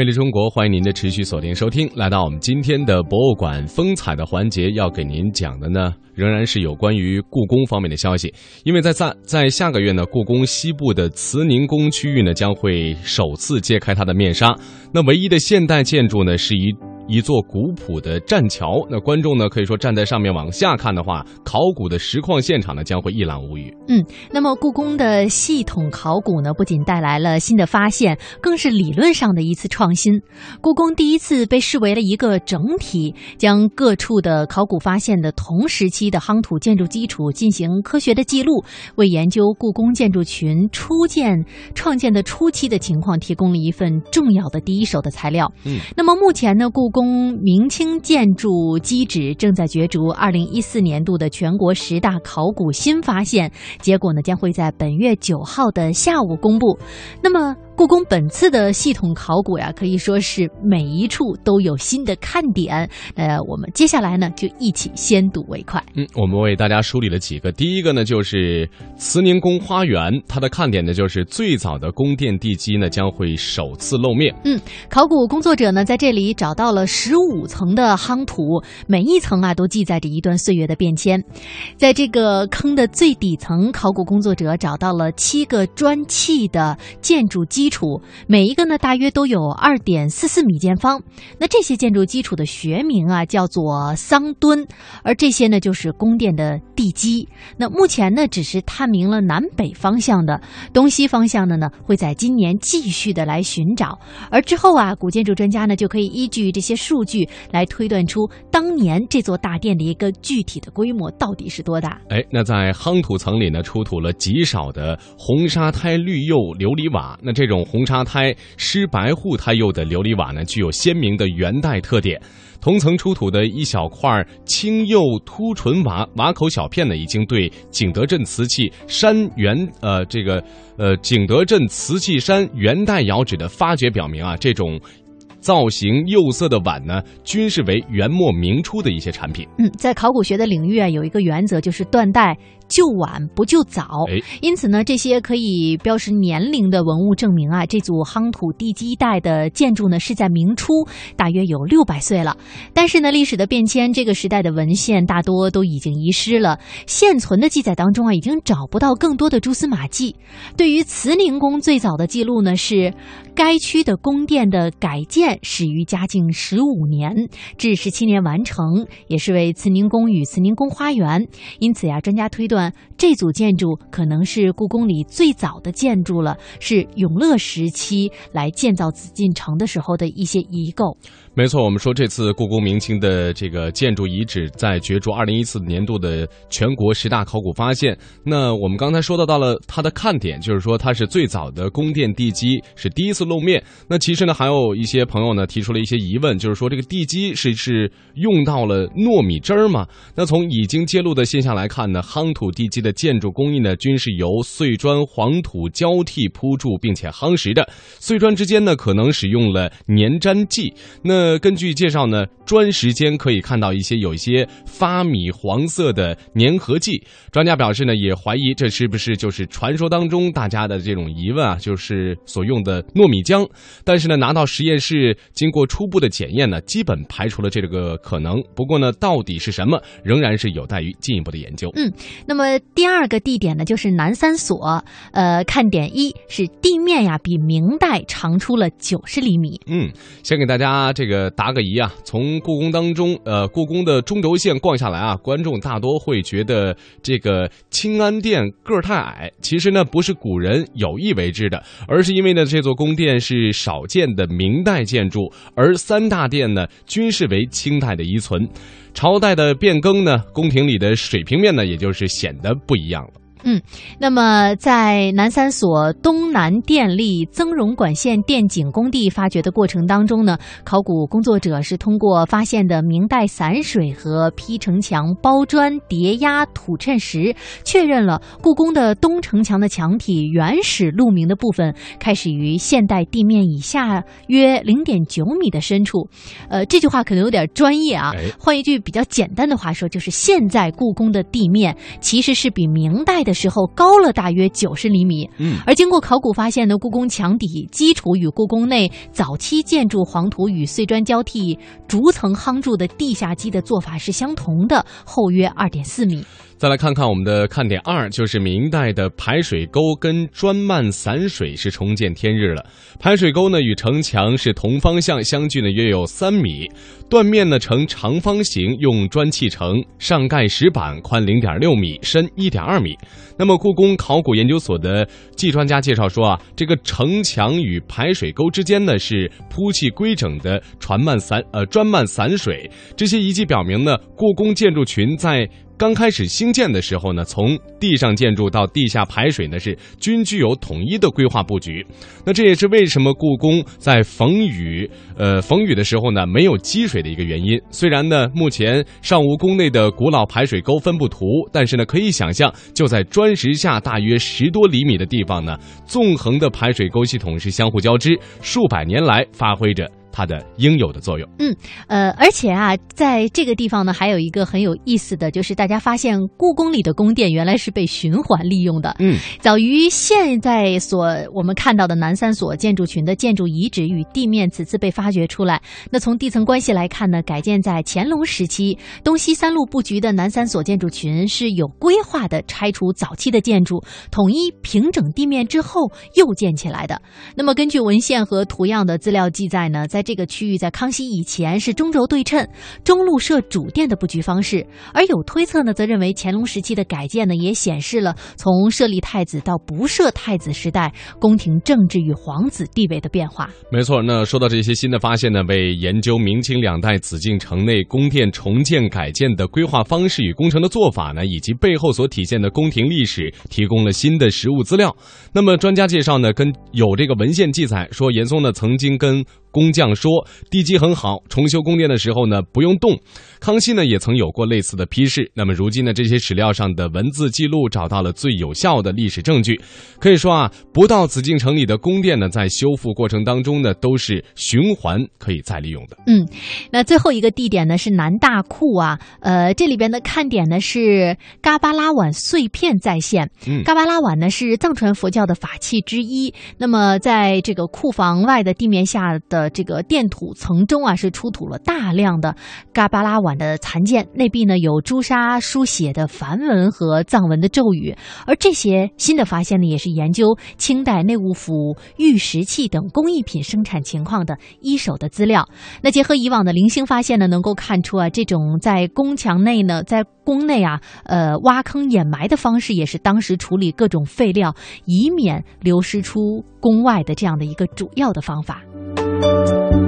魅力中国，欢迎您的持续锁定收听。来到我们今天的博物馆风采的环节，要给您讲的呢，仍然是有关于故宫方面的消息。因为在在在下个月呢，故宫西部的慈宁宫区域呢，将会首次揭开它的面纱。那唯一的现代建筑呢，是一。一座古朴的栈桥，那观众呢可以说站在上面往下看的话，考古的实况现场呢将会一览无余。嗯，那么故宫的系统考古呢，不仅带来了新的发现，更是理论上的一次创新。故宫第一次被视为了一个整体，将各处的考古发现的同时期的夯土建筑基础进行科学的记录，为研究故宫建筑群初建创建的初期的情况提供了一份重要的第一手的材料。嗯，那么目前呢，故宫明清建筑基址正在角逐二零一四年度的全国十大考古新发现，结果呢将会在本月九号的下午公布。那么。故宫本次的系统考古呀，可以说是每一处都有新的看点。呃，我们接下来呢就一起先睹为快。嗯，我们为大家梳理了几个。第一个呢就是慈宁宫花园，它的看点呢就是最早的宫殿地基呢将会首次露面。嗯，考古工作者呢在这里找到了十五层的夯土，每一层啊都记载着一段岁月的变迁。在这个坑的最底层，考古工作者找到了七个砖砌的建筑基。基础每一个呢，大约都有二点四四米见方。那这些建筑基础的学名啊，叫做桑墩，而这些呢，就是宫殿的地基。那目前呢，只是探明了南北方向的，东西方向的呢，会在今年继续的来寻找。而之后啊，古建筑专家呢，就可以依据这些数据来推断出当年这座大殿的一个具体的规模到底是多大。哎，那在夯土层里呢，出土了极少的红沙胎绿釉琉璃瓦，那这种。红沙胎、湿白护胎釉的琉璃瓦呢，具有鲜明的元代特点。同层出土的一小块青釉凸唇瓦瓦口小片呢，已经对景德镇瓷器山元呃这个呃景德镇瓷器山元代窑址的发掘表明啊，这种。造型釉色的碗呢，均是为元末明初的一些产品。嗯，在考古学的领域啊，有一个原则就是断代旧晚不就早。哎，因此呢，这些可以标识年龄的文物证明啊，这组夯土地基带的建筑呢是在明初，大约有六百岁了。但是呢，历史的变迁，这个时代的文献大多都已经遗失了，现存的记载当中啊，已经找不到更多的蛛丝马迹。对于慈宁宫最早的记录呢，是该区的宫殿的改建。始于嘉靖十五年，至十七年完成，也是为慈宁宫与慈宁宫花园。因此呀，专家推断这组建筑可能是故宫里最早的建筑了，是永乐时期来建造紫禁城的时候的一些遗构。没错，我们说这次故宫明清的这个建筑遗址在角逐二零一四年度的全国十大考古发现。那我们刚才说到到了它的看点，就是说它是最早的宫殿地基是第一次露面。那其实呢，还有一些朋友呢提出了一些疑问，就是说这个地基是是用到了糯米汁儿吗？那从已经揭露的现象来看呢，夯土地基的建筑工艺呢均是由碎砖、黄土交替铺筑并且夯实的，碎砖之间呢可能使用了粘粘剂。那呃，根据介绍呢，砖石间可以看到一些有一些发米黄色的粘合剂。专家表示呢，也怀疑这是不是就是传说当中大家的这种疑问啊，就是所用的糯米浆。但是呢，拿到实验室经过初步的检验呢，基本排除了这个可能。不过呢，到底是什么，仍然是有待于进一步的研究。嗯，那么第二个地点呢，就是南三所。呃，看点一是地面呀，比明代长出了九十厘米。嗯，先给大家这个。这个答个疑啊，从故宫当中，呃，故宫的中轴线逛下来啊，观众大多会觉得这个清安殿个儿太矮。其实呢，不是古人有意为之的，而是因为呢，这座宫殿是少见的明代建筑，而三大殿呢，均是为清代的遗存。朝代的变更呢，宫廷里的水平面呢，也就是显得不一样了。嗯那么，在南三所东南电力增容管线电井工地发掘的过程当中呢，考古工作者是通过发现的明代散水和劈城墙包砖叠压土衬石，确认了故宫的东城墙的墙体原始路名的部分开始于现代地面以下约零点九米的深处。呃，这句话可能有点专业啊，换一句比较简单的话说，就是现在故宫的地面其实是比明代的时候高了大约九十厘米。嗯，而经过考古发现呢，故宫墙底基础与故宫内早期建筑黄土与碎砖交替逐层夯筑的地下基的做法是相同的，厚约二点四米。再来看看我们的看点二，就是明代的排水沟跟砖漫散水是重见天日了。排水沟呢与城墙是同方向，相距呢约有三米，断面呢呈长方形，用砖砌成，上盖石板，宽零点六米，深一点二米。那么，故宫考古研究所的季专家介绍说啊，这个城墙与排水沟之间呢是铺砌规整的船漫散呃砖漫散水，这些遗迹表明呢，故宫建筑群在刚开始兴建的时候呢，从地上建筑到地下排水呢，是均具有统一的规划布局。那这也是为什么故宫在逢雨呃逢雨的时候呢，没有积水的一个原因。虽然呢，目前尚无宫内的古老排水沟分布图，但是呢，可以想象，就在砖石下大约十多厘米的地方呢，纵横的排水沟系统是相互交织，数百年来发挥着它的应有的作用。嗯呃，而且啊，在这个地方呢，还有一个很有意思的，就是大家发现故宫里的宫殿原来是被循环利用的。嗯，早于现在所我们看到的南三所建筑群的建筑遗址与地面此次被发掘出来。那从地层关系来看呢，改建在乾隆时期东西三路布局的南三所建筑群是有规划的拆除早期的建筑，统一平整地面之后又建起来的。那么根据文献和图样的资料记载呢，在这个区域在康熙以前是中轴对称、中路设主殿的布局方式，而有推测呢，则认为乾隆时期的改建呢，也显示了从设立太子到不设太子时代宫廷政治与皇子地位的变化。没错，那说到这些新的发现呢，为研究明清两代紫禁城内宫殿重建改建的规划方式与工程的做法呢，以及背后所体现的宫廷历史提供了新的实物资料。那么专家介绍呢，跟有这个文献记载说，严嵩呢曾经跟工匠说地基很好，重修宫殿的时候呢不用动。康熙呢也曾有过类似的批示。那么如今呢，这些史料上的文字记录找到了最有效的历史证据。可以说啊，不到紫禁城里的宫殿呢，在修复过程当中呢，都是循环可以再利用的。嗯那最后一个地点呢是南大库啊，呃，这里边的看点呢是嘎巴拉碗碎片再现。嗯嘎巴拉碗呢是藏传佛教的法器之一。那么在这个库房外的地面下的这个垫土层中啊，是出土了大量的嘎巴拉碗的残件，内壁呢有朱砂书写的梵文和藏文的咒语。而这些新的发现呢，也是研究清代内务府玉石器等工艺品生产情况的一手的资料。那结合以往的零星发现呢，能够看出啊，这种在宫墙内呢，在宫内啊，呃，挖坑掩埋的方式，也是当时处理各种废料，以免流失出宫外的这样的一个主要的方法。嗯。